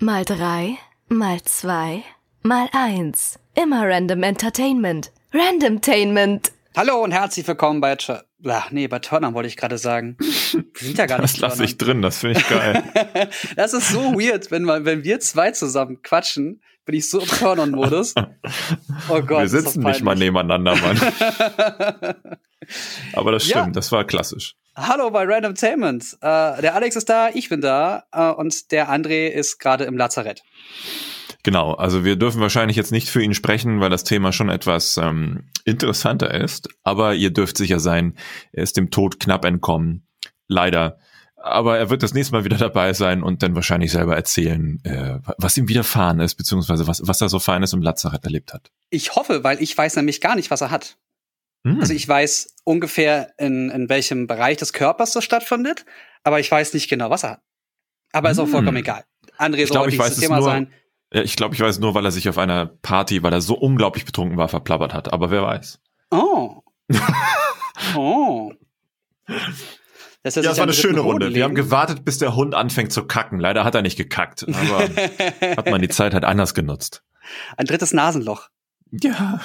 Mal drei, mal zwei, mal eins. Immer Random Entertainment. Randomtainment. Hallo und herzlich willkommen bei Ch Ach, nee, bei Turner wollte ich gerade sagen. Wir sind ja gar nicht Das lasse ich drin, das finde ich geil. das ist so weird, wenn, man, wenn wir zwei zusammen quatschen, bin ich so im Turn-on-Modus. Oh Gott. Wir sitzen nicht mal nebeneinander, Mann. Aber das stimmt, ja. das war klassisch. Hallo bei Randomtainment. Äh, der Alex ist da, ich bin da äh, und der André ist gerade im Lazarett. Genau, also wir dürfen wahrscheinlich jetzt nicht für ihn sprechen, weil das Thema schon etwas ähm, interessanter ist. Aber ihr dürft sicher sein, er ist dem Tod knapp entkommen. Leider. Aber er wird das nächste Mal wieder dabei sein und dann wahrscheinlich selber erzählen, äh, was ihm widerfahren ist, beziehungsweise was, was er so Feines im Lazarett erlebt hat. Ich hoffe, weil ich weiß nämlich gar nicht, was er hat. Hm. Also ich weiß ungefähr, in, in welchem Bereich des Körpers das stattfindet, aber ich weiß nicht genau, was er hat. Aber ist auch vollkommen hm. egal. André soll heute dieses Thema nur, sein. Ja, ich glaube, ich weiß nur, weil er sich auf einer Party, weil er so unglaublich betrunken war, verplappert hat. Aber wer weiß. Oh. oh. Das, ja, das war eine schöne Runde. Leben. Wir haben gewartet, bis der Hund anfängt zu kacken. Leider hat er nicht gekackt, aber hat man die Zeit halt anders genutzt. Ein drittes Nasenloch. Ja.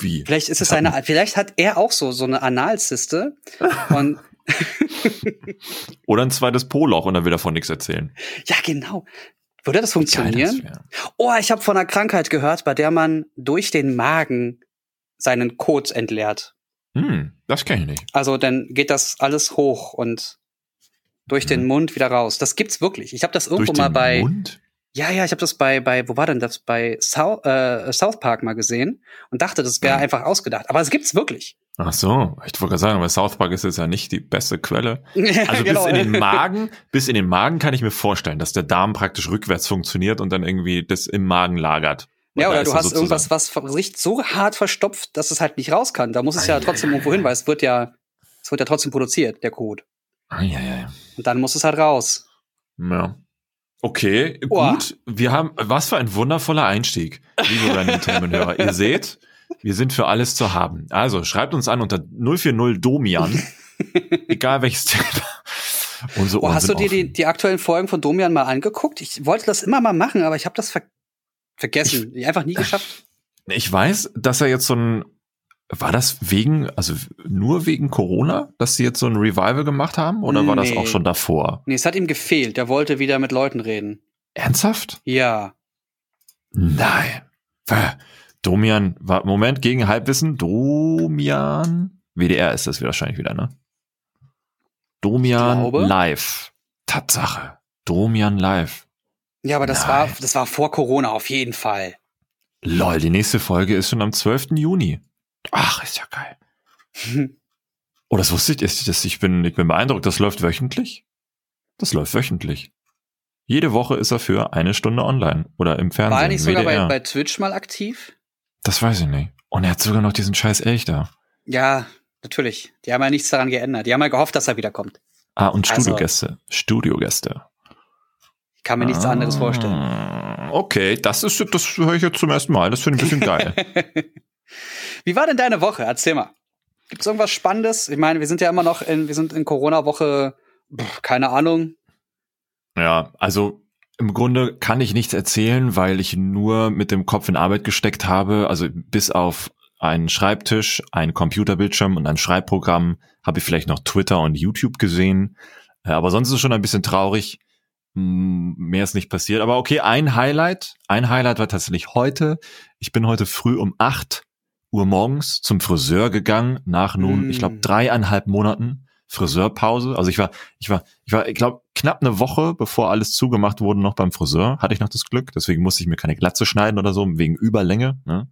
Wie? Vielleicht ist es eine, vielleicht hat er auch so, so eine Analzyste und Oder ein zweites Poloch und dann will er von nichts erzählen. Ja, genau. Würde das funktionieren? Das oh, ich habe von einer Krankheit gehört, bei der man durch den Magen seinen Kot entleert. Hm, das kenne ich nicht. Also dann geht das alles hoch und durch hm. den Mund wieder raus. Das gibt's wirklich. Ich habe das irgendwo mal bei Mund? Ja, ja, ich habe das bei bei wo war denn das bei South, äh, South Park mal gesehen und dachte, das wäre hm. einfach ausgedacht, aber es gibt's wirklich. Ach so, ich wollte gerade sagen, aber South Park ist jetzt ja nicht die beste Quelle. Also genau. bis in den Magen, bis in den Magen kann ich mir vorstellen, dass der Darm praktisch rückwärts funktioniert und dann irgendwie das im Magen lagert. Ja, oder du hast irgendwas, was sich so hart verstopft, dass es halt nicht raus kann. Da muss es ja trotzdem irgendwo hin, weil es wird ja, es wird ja trotzdem produziert, der Code. Ah, ja, ja. Und dann muss es halt raus. Ja. Okay, gut. Wir haben, was für ein wundervoller Einstieg, liebe Random Themenhörer. Ihr seht, wir sind für alles zu haben. Also schreibt uns an unter 040 Domian, egal welches Thema. Unsere oh, hast du dir die, die aktuellen Folgen von Domian mal angeguckt? Ich wollte das immer mal machen, aber ich habe das ver vergessen. Ich, einfach nie geschafft. Ich weiß, dass er jetzt so ein war das wegen, also nur wegen Corona, dass sie jetzt so ein Revival gemacht haben? Oder war nee. das auch schon davor? Nee, es hat ihm gefehlt. Der wollte wieder mit Leuten reden. Ernsthaft? Ja. Nein. Domian, war, Moment, gegen Halbwissen, Domian, WDR ist das wahrscheinlich wieder, ne? Domian live. Tatsache. Domian live. Ja, aber das Nein. war, das war vor Corona auf jeden Fall. Lol, die nächste Folge ist schon am 12. Juni. Ach, ist ja geil. oh, das wusste ich, ist, das, ich bin, ich bin beeindruckt, das läuft wöchentlich? Das läuft wöchentlich. Jede Woche ist er für eine Stunde online oder im Fernsehen. War er nicht sogar bei, bei Twitch mal aktiv? Das weiß ich nicht. Und er hat sogar noch diesen scheiß Elch da. Ja, natürlich. Die haben ja nichts daran geändert. Die haben ja gehofft, dass er wiederkommt. Ah, und also, Studiogäste. Studiogäste. Ich kann mir nichts ah, anderes vorstellen. Okay, das ist, das höre ich jetzt zum ersten Mal. Das finde ich ein bisschen geil. Wie war denn deine Woche? Erzähl mal. Gibt es irgendwas Spannendes? Ich meine, wir sind ja immer noch in, wir sind in Corona-Woche, keine Ahnung. Ja, also im Grunde kann ich nichts erzählen, weil ich nur mit dem Kopf in Arbeit gesteckt habe. Also bis auf einen Schreibtisch, einen Computerbildschirm und ein Schreibprogramm habe ich vielleicht noch Twitter und YouTube gesehen. Äh, aber sonst ist es schon ein bisschen traurig. Mehr ist nicht passiert. Aber okay, ein Highlight. Ein Highlight war tatsächlich heute. Ich bin heute früh um acht Uhr morgens zum Friseur gegangen, nach nun, mm. ich glaube, dreieinhalb Monaten Friseurpause. Also ich war, ich war, ich war, ich glaube, knapp eine Woche, bevor alles zugemacht wurde, noch beim Friseur, hatte ich noch das Glück. Deswegen musste ich mir keine Glatze schneiden oder so, wegen Überlänge. Ne?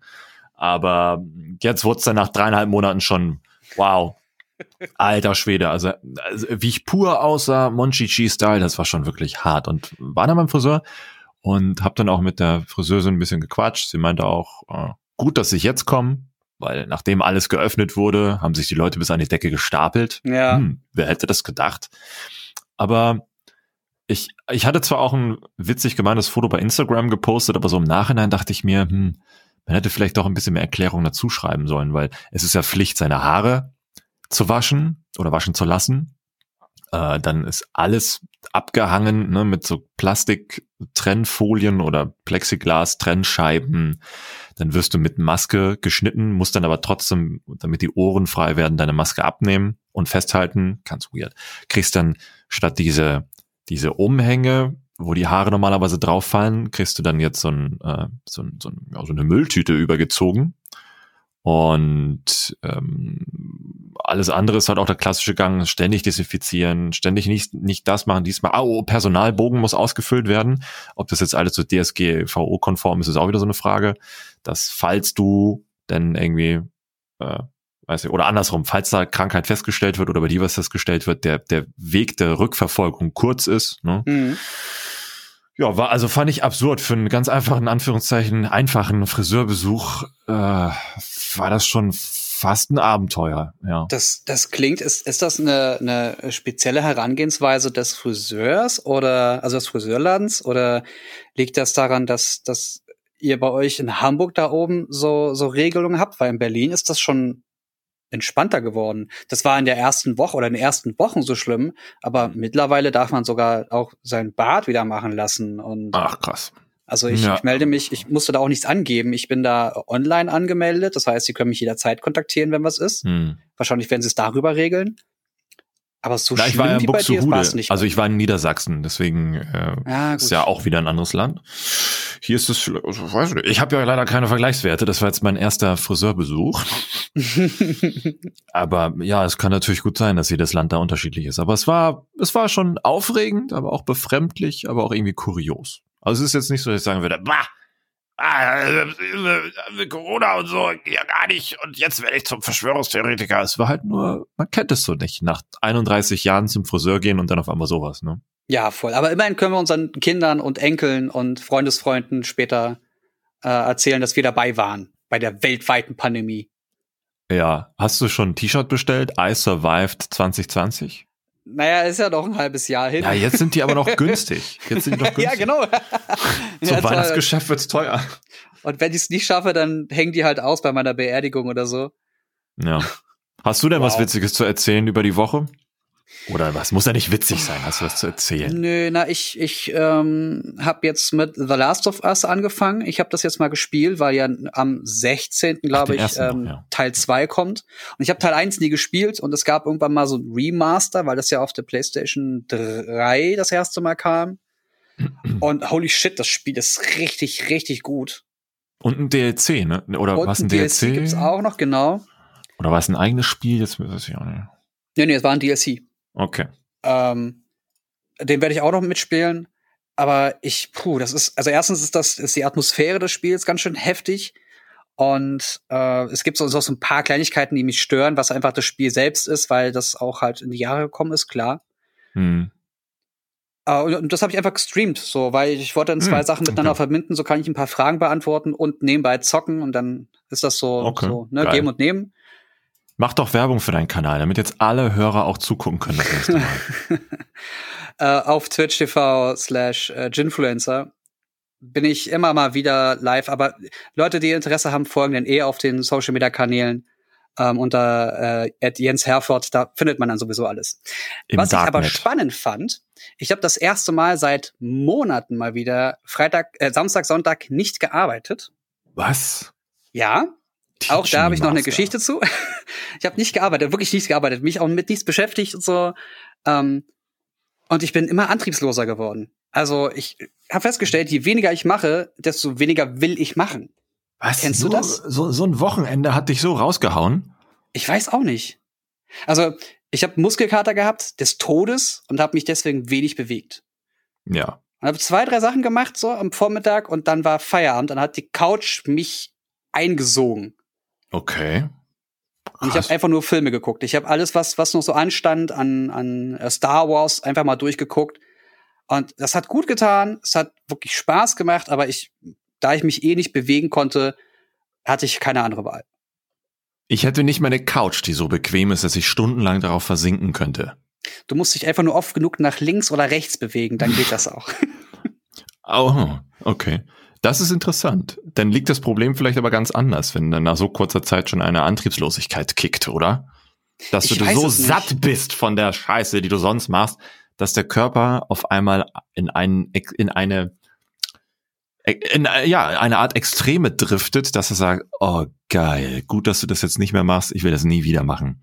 Aber jetzt wurde es dann nach dreieinhalb Monaten schon, wow, alter Schwede. Also, also wie ich pur aussah, Monchichi-Style, das war schon wirklich hart. Und war dann beim Friseur und habe dann auch mit der Friseurin ein bisschen gequatscht. Sie meinte auch, äh, gut, dass ich jetzt komme, weil nachdem alles geöffnet wurde, haben sich die Leute bis an die Decke gestapelt. Ja. Hm, wer hätte das gedacht? Aber ich, ich hatte zwar auch ein witzig gemeintes Foto bei Instagram gepostet, aber so im Nachhinein dachte ich mir, hm, man hätte vielleicht doch ein bisschen mehr Erklärung dazu schreiben sollen, weil es ist ja Pflicht, seine Haare zu waschen oder waschen zu lassen. Äh, dann ist alles abgehangen ne, mit so Plastik-Trennfolien oder Plexiglas-Trennscheiben. Dann wirst du mit Maske geschnitten, musst dann aber trotzdem, damit die Ohren frei werden, deine Maske abnehmen und festhalten. Ganz weird. Kriegst dann statt diese, diese Umhänge, wo die Haare normalerweise drauf fallen, kriegst du dann jetzt so, ein, äh, so, ein, so, ein, ja, so eine Mülltüte übergezogen und ähm, alles andere ist halt auch der klassische Gang, ständig desinfizieren, ständig nicht, nicht das machen, diesmal, oh, Personalbogen muss ausgefüllt werden. Ob das jetzt alles so DSGVO-konform ist, ist auch wieder so eine Frage. Dass falls du denn irgendwie, äh, weiß ich, oder andersrum, falls da Krankheit festgestellt wird oder bei dir was festgestellt wird, der, der Weg der Rückverfolgung kurz ist. Ne? Mhm. Ja, war also fand ich absurd für einen ganz einfachen Anführungszeichen einfachen Friseurbesuch äh, war das schon fast ein Abenteuer. Ja. Das das klingt ist ist das eine eine spezielle Herangehensweise des Friseurs oder also des Friseurladens oder liegt das daran, dass dass ihr bei euch in Hamburg da oben so so Regelungen habt, weil in Berlin ist das schon entspannter geworden. Das war in der ersten Woche oder in den ersten Wochen so schlimm, aber mittlerweile darf man sogar auch sein Bad wieder machen lassen und Ach krass. Also ich, ja. ich melde mich, ich musste da auch nichts angeben. Ich bin da online angemeldet, das heißt, Sie können mich jederzeit kontaktieren, wenn was ist. Hm. Wahrscheinlich werden Sie es darüber regeln. Aber so Na, ich war ja wie bei dir war es nicht. Also ich war in Niedersachsen, deswegen äh, ja, ist ja auch wieder ein anderes Land. Hier ist es, also, weiß nicht, ich habe ja leider keine Vergleichswerte. Das war jetzt mein erster Friseurbesuch. aber ja, es kann natürlich gut sein, dass jedes Land da unterschiedlich ist. Aber es war, es war schon aufregend, aber auch befremdlich, aber auch irgendwie kurios. Also es ist jetzt nicht so, dass ich sagen würde, bah, ah, äh, Corona und so, ja gar nicht. Und jetzt werde ich zum Verschwörungstheoretiker. Es war halt nur, man kennt es so nicht. Nach 31 Jahren zum Friseur gehen und dann auf einmal sowas, ne? Ja, voll. Aber immerhin können wir unseren Kindern und Enkeln und Freundesfreunden später äh, erzählen, dass wir dabei waren bei der weltweiten Pandemie. Ja, hast du schon ein T-Shirt bestellt? I survived 2020? Naja, ist ja noch ein halbes Jahr hin. Ja, jetzt sind die aber noch günstig. Jetzt sind die noch günstig. ja, genau. Zum ja, Weihnachtsgeschäft wird's teuer. Und wenn ich es nicht schaffe, dann hängen die halt aus bei meiner Beerdigung oder so. Ja. Hast du denn wow. was Witziges zu erzählen über die Woche? Oder was? Muss ja nicht witzig sein, hast du was zu erzählen? Nö, na, ich, ich ähm, habe jetzt mit The Last of Us angefangen. Ich habe das jetzt mal gespielt, weil ja am 16. glaube ich ähm, noch, ja. Teil 2 kommt. Und ich habe Teil 1 nie gespielt und es gab irgendwann mal so ein Remaster, weil das ja auf der PlayStation 3 das erste Mal kam. und holy shit, das Spiel ist richtig, richtig gut. Und ein DLC, ne? Oder was ein DLC? DLC gibt's auch noch, genau. Oder war es ein eigenes Spiel? Jetzt weiß ich auch nicht. Nee, nee, es war ein DLC. Okay. Ähm, den werde ich auch noch mitspielen. Aber ich, puh, das ist, also erstens ist das, ist die Atmosphäre des Spiels ganz schön heftig. Und äh, es gibt so, so ein paar Kleinigkeiten, die mich stören, was einfach das Spiel selbst ist, weil das auch halt in die Jahre gekommen ist, klar. Hm. Uh, und, und, das habe ich einfach gestreamt, so, weil ich wollte dann zwei hm, Sachen miteinander okay. verbinden, so kann ich ein paar Fragen beantworten und nebenbei zocken und dann ist das so, okay, so ne, geben und nehmen. Mach doch Werbung für deinen Kanal, damit jetzt alle Hörer auch zugucken können das nächste Mal. äh, auf Twitch TV slash äh, Ginfluencer bin ich immer mal wieder live, aber Leute, die Interesse haben, folgen dann eh auf den Social Media Kanälen ähm, unter äh, Jens Herford, da findet man dann sowieso alles. Im Was Darknet. ich aber spannend fand, ich habe das erste Mal seit Monaten mal wieder Freitag, äh, Samstag, Sonntag nicht gearbeitet. Was? Ja, auch da habe ich noch eine Geschichte zu. ich habe nicht gearbeitet, wirklich nichts gearbeitet, mich auch mit nichts beschäftigt und so. Ähm, und ich bin immer antriebsloser geworden. Also ich habe festgestellt, je weniger ich mache, desto weniger will ich machen. Was? Kennst so, du das? So, so ein Wochenende hat dich so rausgehauen? Ich weiß auch nicht. Also ich habe Muskelkater gehabt des Todes und habe mich deswegen wenig bewegt. Ja. Und habe zwei, drei Sachen gemacht so am Vormittag und dann war Feierabend. Dann hat die Couch mich eingesogen. Okay. Und ich habe einfach nur Filme geguckt. Ich habe alles, was, was noch so anstand an, an äh, Star Wars, einfach mal durchgeguckt. Und das hat gut getan. Es hat wirklich Spaß gemacht, aber ich, da ich mich eh nicht bewegen konnte, hatte ich keine andere Wahl. Ich hätte nicht meine Couch, die so bequem ist, dass ich stundenlang darauf versinken könnte. Du musst dich einfach nur oft genug nach links oder rechts bewegen, dann geht das auch. oh, okay. Das ist interessant. Dann liegt das Problem vielleicht aber ganz anders, wenn dann nach so kurzer Zeit schon eine Antriebslosigkeit kickt, oder? dass ich du so satt bist von der Scheiße, die du sonst machst, dass der Körper auf einmal in, ein, in eine in, ja, eine Art Extreme driftet, dass er sagt, oh geil, gut, dass du das jetzt nicht mehr machst, ich will das nie wieder machen.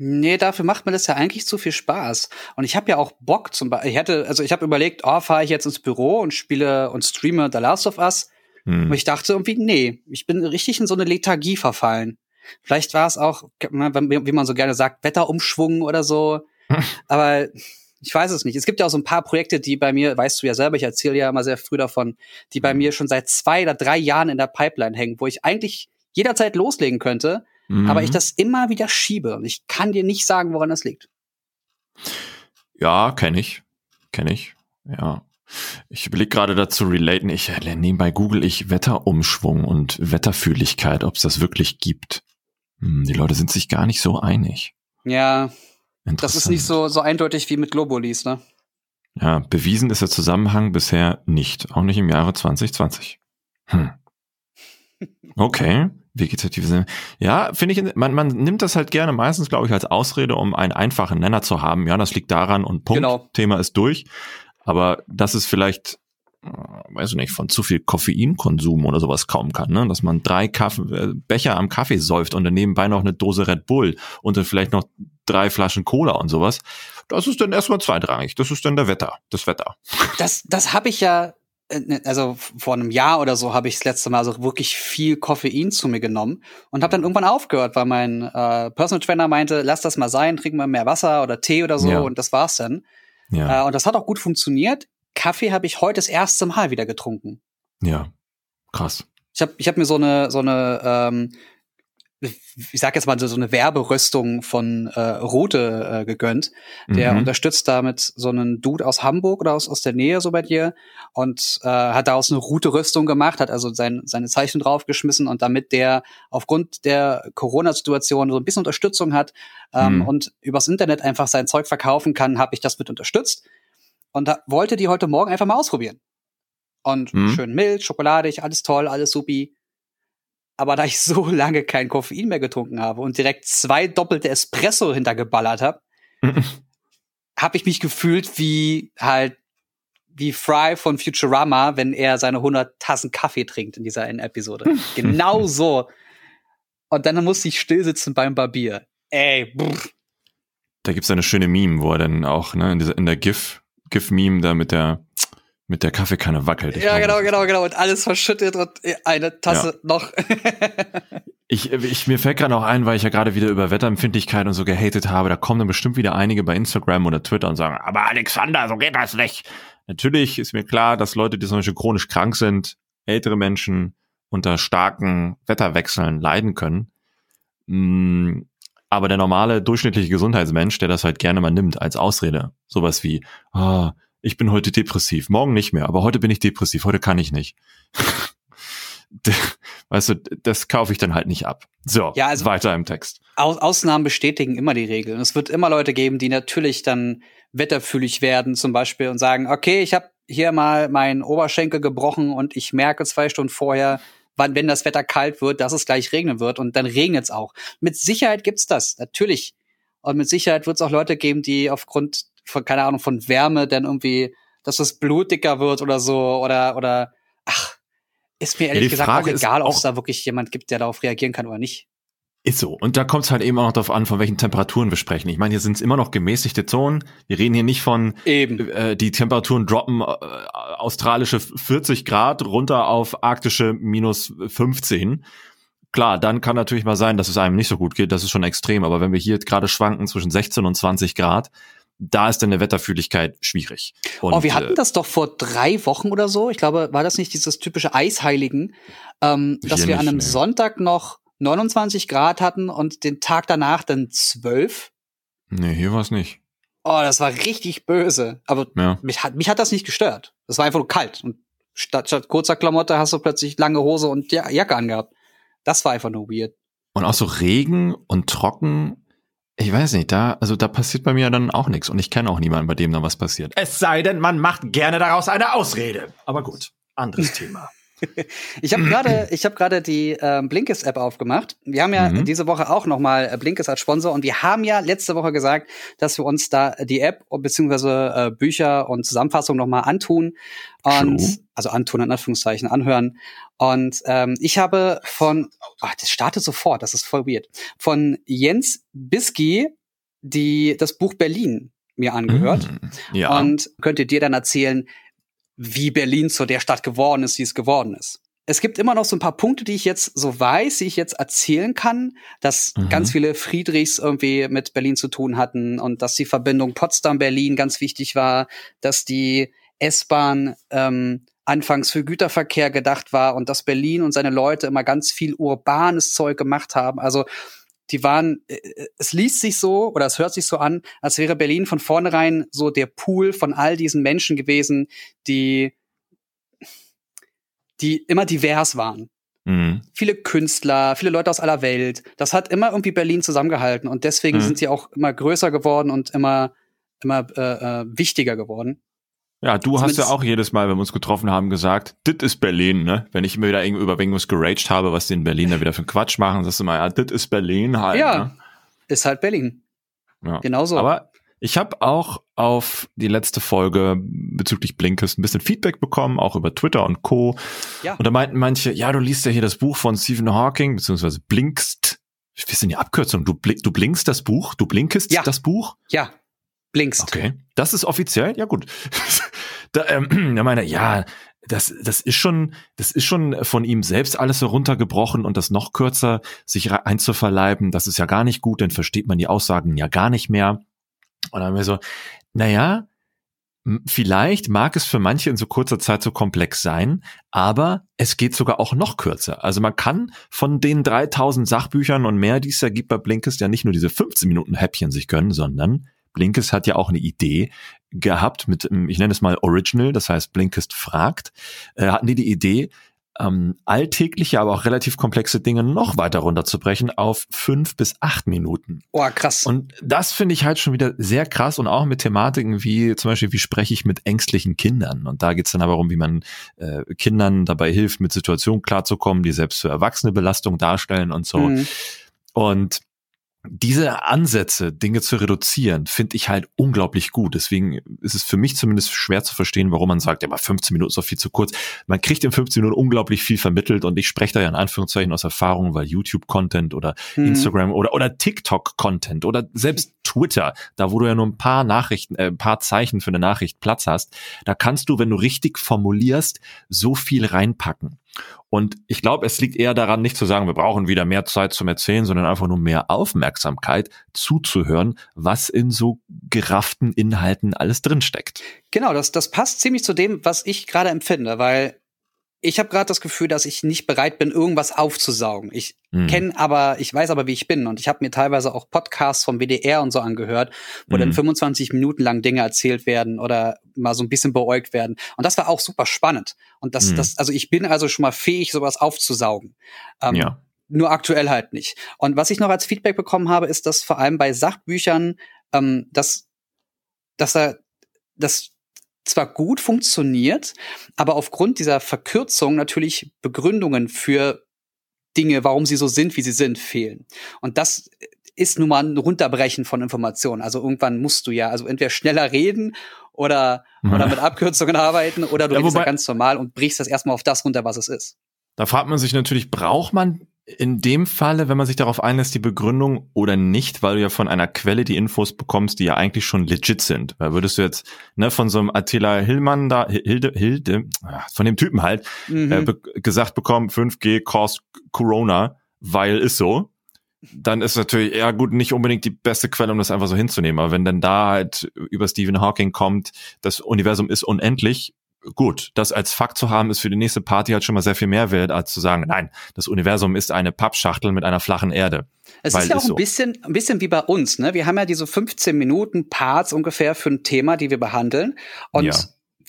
Nee, dafür macht mir das ja eigentlich zu viel Spaß. Und ich habe ja auch Bock zum Beispiel, ich hätte, also ich habe überlegt, oh, fahre ich jetzt ins Büro und spiele und streame The Last of Us. Hm. Und ich dachte irgendwie, nee, ich bin richtig in so eine Lethargie verfallen. Vielleicht war es auch, wie man so gerne sagt, Wetterumschwung oder so. Aber ich weiß es nicht. Es gibt ja auch so ein paar Projekte, die bei mir, weißt du ja selber, ich erzähle ja immer sehr früh davon, die bei mhm. mir schon seit zwei oder drei Jahren in der Pipeline hängen, wo ich eigentlich jederzeit loslegen könnte, mhm. aber ich das immer wieder schiebe. Und ich kann dir nicht sagen, woran das liegt. Ja, kenne ich. Kenne ich. Ja. Ich überlege gerade dazu relaten. Ich äh, nebenbei google ich Wetterumschwung und Wetterfühligkeit, ob es das wirklich gibt. Hm, die Leute sind sich gar nicht so einig. Ja, das ist nicht so, so eindeutig wie mit Globulis, ne? Ja, bewiesen ist der Zusammenhang bisher nicht, auch nicht im Jahre 2020. Hm. Okay, vegetative Sinne. Ja, finde ich, man, man nimmt das halt gerne meistens, glaube ich, als Ausrede, um einen einfachen Nenner zu haben. Ja, das liegt daran und Punkt. Genau. Thema ist durch. Aber das ist vielleicht äh, weiß ich nicht, von zu viel Koffeinkonsum oder sowas kaum kann, ne? Dass man drei Kaffee, äh, Becher am Kaffee säuft und dann nebenbei noch eine Dose Red Bull und dann vielleicht noch drei Flaschen Cola und sowas. Das ist dann erstmal zweitrangig. Das ist dann der Wetter, das Wetter. Das, das habe ich ja, also vor einem Jahr oder so habe ich das letzte Mal so wirklich viel Koffein zu mir genommen und habe dann irgendwann aufgehört, weil mein äh, Personal Trainer meinte, lass das mal sein, trink mal mehr Wasser oder Tee oder so ja. und das war's dann. Ja. Äh, und das hat auch gut funktioniert. Kaffee habe ich heute das erste Mal wieder getrunken. Ja, krass. Ich habe ich hab mir so eine so eine ähm, ich sag jetzt mal so eine Werberüstung von äh, Rote äh, gegönnt. Der mhm. unterstützt damit so einen Dude aus Hamburg oder aus, aus der Nähe so bei dir und äh, hat daraus eine Route-Rüstung gemacht, hat also sein, seine Zeichen draufgeschmissen und damit der aufgrund der Corona-Situation so ein bisschen Unterstützung hat ähm, mhm. und übers Internet einfach sein Zeug verkaufen kann, habe ich das mit unterstützt und da wollte die heute Morgen einfach mal ausprobieren. Und mhm. schön mild, schokoladig, alles toll, alles supi. Aber da ich so lange kein Koffein mehr getrunken habe und direkt zwei doppelte Espresso hintergeballert habe, habe ich mich gefühlt wie halt wie Fry von Futurama, wenn er seine 100 Tassen Kaffee trinkt in dieser einen Episode. genau so. Und dann musste ich still sitzen beim Barbier. Ey, brr. Da gibt's eine schöne Meme, wo er dann auch ne, in, dieser, in der GIF GIF-Meme da mit der mit der Kaffeekanne wackelt. Ich ja, genau, genau, genau. Und alles verschüttet und eine Tasse ja. noch. ich, ich, mir fällt gerade auch ein, weil ich ja gerade wieder über Wetterempfindlichkeit und so gehatet habe, da kommen dann bestimmt wieder einige bei Instagram oder Twitter und sagen, aber Alexander, so geht das nicht. Natürlich ist mir klar, dass Leute, die zum Beispiel chronisch krank sind, ältere Menschen unter starken Wetterwechseln leiden können. Mm, aber der normale, durchschnittliche Gesundheitsmensch, der das halt gerne mal nimmt als Ausrede, sowas wie, ah, ich bin heute depressiv, morgen nicht mehr, aber heute bin ich depressiv, heute kann ich nicht. weißt du, das kaufe ich dann halt nicht ab. So, ja, also weiter im Text. Aus Ausnahmen bestätigen immer die Regeln. Es wird immer Leute geben, die natürlich dann wetterfühlig werden zum Beispiel und sagen, okay, ich habe hier mal meinen Oberschenkel gebrochen und ich merke zwei Stunden vorher, wann, wenn das Wetter kalt wird, dass es gleich regnen wird und dann regnet es auch. Mit Sicherheit gibt's das, natürlich. Und mit Sicherheit wird es auch Leute geben, die aufgrund von, keine Ahnung, von Wärme dann irgendwie, dass das Blut dicker wird oder so oder, oder, ach, ist mir ehrlich ja, gesagt Frage auch egal, ob es da wirklich jemand gibt, der darauf reagieren kann oder nicht. Ist so. Und da kommt es halt eben auch noch darauf an, von welchen Temperaturen wir sprechen. Ich meine, hier sind es immer noch gemäßigte Zonen. Wir reden hier nicht von, eben. Äh, die Temperaturen droppen äh, australische 40 Grad runter auf arktische minus 15. Klar, dann kann natürlich mal sein, dass es einem nicht so gut geht. Das ist schon extrem. Aber wenn wir hier gerade schwanken zwischen 16 und 20 Grad, da ist dann eine Wetterfühligkeit schwierig. Und, oh, wir hatten äh, das doch vor drei Wochen oder so. Ich glaube, war das nicht dieses typische Eisheiligen, ähm, dass wir nicht, an einem nee. Sonntag noch 29 Grad hatten und den Tag danach dann 12. Nee, hier war es nicht. Oh, das war richtig böse. Aber ja. mich, hat, mich hat das nicht gestört. Das war einfach nur kalt. Und statt, statt kurzer Klamotte hast du plötzlich lange Hose und Jacke angehabt. Das war einfach nur weird. Und auch so Regen und trocken. Ich weiß nicht, da, also da passiert bei mir dann auch nichts. Und ich kenne auch niemanden, bei dem da was passiert. Es sei denn, man macht gerne daraus eine Ausrede. Aber gut, anderes Thema. ich habe gerade, ich habe gerade die äh, Blinkist App aufgemacht. Wir haben ja mhm. diese Woche auch noch mal äh, Blinkist als Sponsor und wir haben ja letzte Woche gesagt, dass wir uns da die App beziehungsweise äh, Bücher und Zusammenfassungen noch mal antun und True. also antun in Anführungszeichen anhören. Und ähm, ich habe von, ach, das startet sofort, das ist voll weird, von Jens Biski die das Buch Berlin mir angehört. Mm, ja. Und könnte dir dann erzählen, wie Berlin zu der Stadt geworden ist, wie es geworden ist. Es gibt immer noch so ein paar Punkte, die ich jetzt so weiß, die ich jetzt erzählen kann, dass mhm. ganz viele Friedrichs irgendwie mit Berlin zu tun hatten und dass die Verbindung Potsdam-Berlin ganz wichtig war, dass die S-Bahn ähm, anfangs für Güterverkehr gedacht war und dass Berlin und seine Leute immer ganz viel urbanes Zeug gemacht haben. Also die waren, äh, äh, es liest sich so oder es hört sich so an, als wäre Berlin von vornherein so der Pool von all diesen Menschen gewesen, die, die immer divers waren. Mhm. Viele Künstler, viele Leute aus aller Welt. Das hat immer irgendwie Berlin zusammengehalten und deswegen mhm. sind sie auch immer größer geworden und immer, immer äh, äh, wichtiger geworden. Ja, du Zumindest hast ja auch jedes Mal, wenn wir uns getroffen haben, gesagt, dit ist Berlin, ne? Wenn ich immer wieder irgendwie über irgendwas geraged habe, was die in Berlin da wieder für Quatsch machen, sagst du mal, ja, dit ist Berlin halt. Ja, ne? ist halt Berlin. Ja. Genauso. Aber ich habe auch auf die letzte Folge bezüglich Blinkist ein bisschen Feedback bekommen, auch über Twitter und Co. Ja. Und da meinten manche, ja, du liest ja hier das Buch von Stephen Hawking, beziehungsweise blinkst. Wie ist denn die Abkürzung? Du, blink, du blinkst das Buch? Du blinkest ja. das Buch? Ja, blinkst. Okay, das ist offiziell? Ja gut. da, ähm, da meine ja, das, das ist schon, das ist schon von ihm selbst alles heruntergebrochen und das noch kürzer sich einzuverleiben, das ist ja gar nicht gut, dann versteht man die Aussagen ja gar nicht mehr. Und dann haben wir so, naja, Vielleicht mag es für manche in so kurzer Zeit so komplex sein, aber es geht sogar auch noch kürzer. Also man kann von den 3000 Sachbüchern und mehr, die es ja gibt bei Blinkist, ja nicht nur diese 15 Minuten Häppchen sich gönnen, sondern Blinkist hat ja auch eine Idee gehabt mit, ich nenne es mal Original, das heißt Blinkist fragt, äh, hatten die die Idee, ähm, alltägliche, aber auch relativ komplexe Dinge noch weiter runterzubrechen auf fünf bis acht Minuten. Oh, krass. Und das finde ich halt schon wieder sehr krass und auch mit Thematiken wie zum Beispiel, wie spreche ich mit ängstlichen Kindern? Und da geht es dann aber darum, wie man äh, Kindern dabei hilft, mit Situationen klarzukommen, die selbst für Erwachsene Belastung darstellen und so. Mhm. Und diese Ansätze, Dinge zu reduzieren, finde ich halt unglaublich gut. Deswegen ist es für mich zumindest schwer zu verstehen, warum man sagt, ja, aber 15 Minuten ist doch viel zu kurz. Man kriegt in 15 Minuten unglaublich viel vermittelt und ich spreche da ja in Anführungszeichen aus Erfahrung, weil YouTube-Content oder mhm. Instagram oder, oder TikTok-Content oder selbst Twitter, da wo du ja nur ein paar Nachrichten, äh, ein paar Zeichen für eine Nachricht Platz hast, da kannst du, wenn du richtig formulierst, so viel reinpacken. Und ich glaube, es liegt eher daran, nicht zu sagen, wir brauchen wieder mehr Zeit zum Erzählen, sondern einfach nur mehr Aufmerksamkeit zuzuhören, was in so gerafften Inhalten alles drinsteckt. Genau, das, das passt ziemlich zu dem, was ich gerade empfinde, weil ich habe gerade das Gefühl, dass ich nicht bereit bin, irgendwas aufzusaugen. Ich hm. kenne aber, ich weiß aber, wie ich bin. Und ich habe mir teilweise auch Podcasts vom WDR und so angehört, wo hm. dann 25 Minuten lang Dinge erzählt werden oder mal so ein bisschen beäugt werden. Und das war auch super spannend. Und das, hm. das, also ich bin also schon mal fähig, sowas aufzusaugen. Ähm, ja. Nur aktuell halt nicht. Und was ich noch als Feedback bekommen habe, ist, dass vor allem bei Sachbüchern, ähm, dass, dass da, dass zwar gut funktioniert, aber aufgrund dieser Verkürzung natürlich Begründungen für Dinge, warum sie so sind, wie sie sind, fehlen. Und das ist nun mal ein Runterbrechen von Informationen. Also irgendwann musst du ja also entweder schneller reden oder, oder mit Abkürzungen arbeiten oder du ja, redest ja ganz normal und brichst das erstmal auf das runter, was es ist. Da fragt man sich natürlich, braucht man in dem Falle, wenn man sich darauf einlässt, die Begründung oder nicht, weil du ja von einer Quelle die Infos bekommst, die ja eigentlich schon legit sind. Weil würdest du jetzt ne, von so einem Attila Hillmann da, Hilde, Hilde, ah, von dem Typen halt, mhm. äh, be gesagt bekommen, 5G cause Corona, weil ist so, dann ist natürlich, ja gut, nicht unbedingt die beste Quelle, um das einfach so hinzunehmen. Aber wenn dann da halt über Stephen Hawking kommt, das Universum ist unendlich, gut, das als Fakt zu haben, ist für die nächste Party halt schon mal sehr viel mehr wert, als zu sagen, nein, das Universum ist eine Pappschachtel mit einer flachen Erde. Es ist ja auch ein so. bisschen, ein bisschen wie bei uns, ne? Wir haben ja diese 15 Minuten Parts ungefähr für ein Thema, die wir behandeln. Und ja.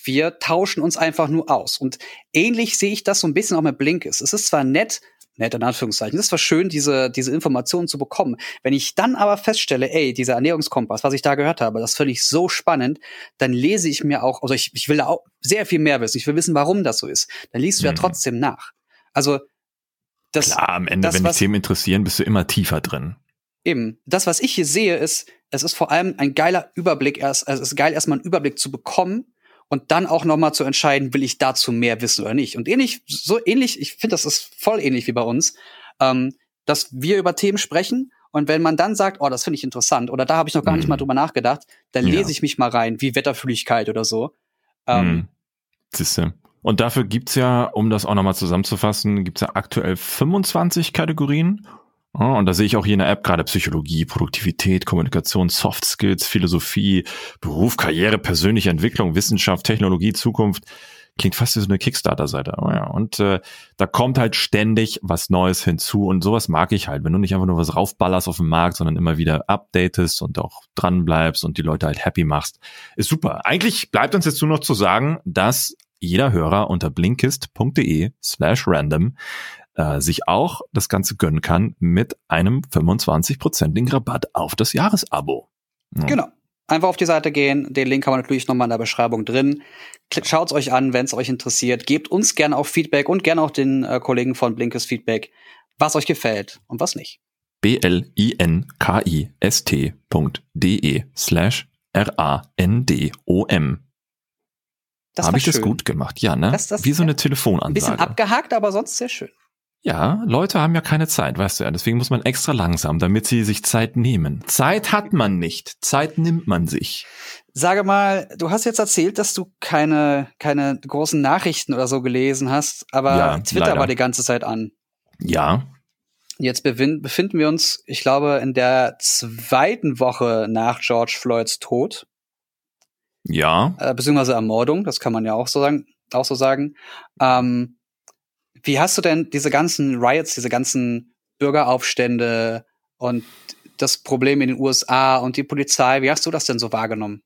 wir tauschen uns einfach nur aus. Und ähnlich sehe ich das so ein bisschen auch mit Blinkist. Es ist zwar nett, nett in Anführungszeichen. Das war schön, diese, diese Informationen zu bekommen. Wenn ich dann aber feststelle, ey, dieser Ernährungskompass, was ich da gehört habe, das finde ich so spannend, dann lese ich mir auch, also ich, ich will da auch sehr viel mehr wissen. Ich will wissen, warum das so ist. Dann liest du mhm. ja trotzdem nach. Also, das, Klar, am Ende, das, wenn dich Themen interessieren, bist du immer tiefer drin. Eben. Das, was ich hier sehe, ist, es ist vor allem ein geiler Überblick erst, also es ist geil, erstmal einen Überblick zu bekommen und dann auch noch mal zu entscheiden, will ich dazu mehr wissen oder nicht. Und ähnlich, so ähnlich, ich finde, das ist voll ähnlich wie bei uns, ähm, dass wir über Themen sprechen und wenn man dann sagt, oh, das finde ich interessant oder da habe ich noch gar mhm. nicht mal mhm. drüber nachgedacht, dann ja. lese ich mich mal rein, wie Wetterfühligkeit oder so. Ähm, mhm. Siehste. Und dafür gibt's ja, um das auch nochmal zusammenzufassen, gibt's ja aktuell 25 Kategorien und da sehe ich auch hier in der App gerade Psychologie, Produktivität, Kommunikation, Soft Skills, Philosophie, Beruf, Karriere, persönliche Entwicklung, Wissenschaft, Technologie, Zukunft. Klingt fast wie so eine Kickstarter-Seite. Oh ja, und äh, da kommt halt ständig was Neues hinzu und sowas mag ich halt. Wenn du nicht einfach nur was raufballerst auf dem Markt, sondern immer wieder updatest und auch dran bleibst und die Leute halt happy machst, ist super. Eigentlich bleibt uns jetzt nur noch zu sagen, dass jeder Hörer unter blinkist.de slash random äh, sich auch das Ganze gönnen kann mit einem 25-prozentigen Rabatt auf das Jahresabo. Ja. Genau. Einfach auf die Seite gehen. Den Link haben wir natürlich nochmal in der Beschreibung drin. Schaut's euch an, wenn es euch interessiert. Gebt uns gerne auch Feedback und gerne auch den äh, Kollegen von Blinkes Feedback, was euch gefällt und was nicht. B-L-I-N-K-I-S-T.de slash R-A-N-D-O-M. Habe ich schön. das gut gemacht? Ja, ne? Das, das, Wie so eine Telefonansage. Ein bisschen abgehakt, aber sonst sehr schön. Ja, Leute haben ja keine Zeit, weißt du ja. Deswegen muss man extra langsam, damit sie sich Zeit nehmen. Zeit hat man nicht, Zeit nimmt man sich. Sage mal, du hast jetzt erzählt, dass du keine, keine großen Nachrichten oder so gelesen hast, aber ja, Twitter leider. war die ganze Zeit an. Ja. Jetzt befinden wir uns, ich glaube, in der zweiten Woche nach George Floyds Tod. Ja. Äh, beziehungsweise Ermordung, das kann man ja auch so sagen. Auch so sagen. Ähm, wie hast du denn diese ganzen Riots, diese ganzen Bürgeraufstände und das Problem in den USA und die Polizei, wie hast du das denn so wahrgenommen?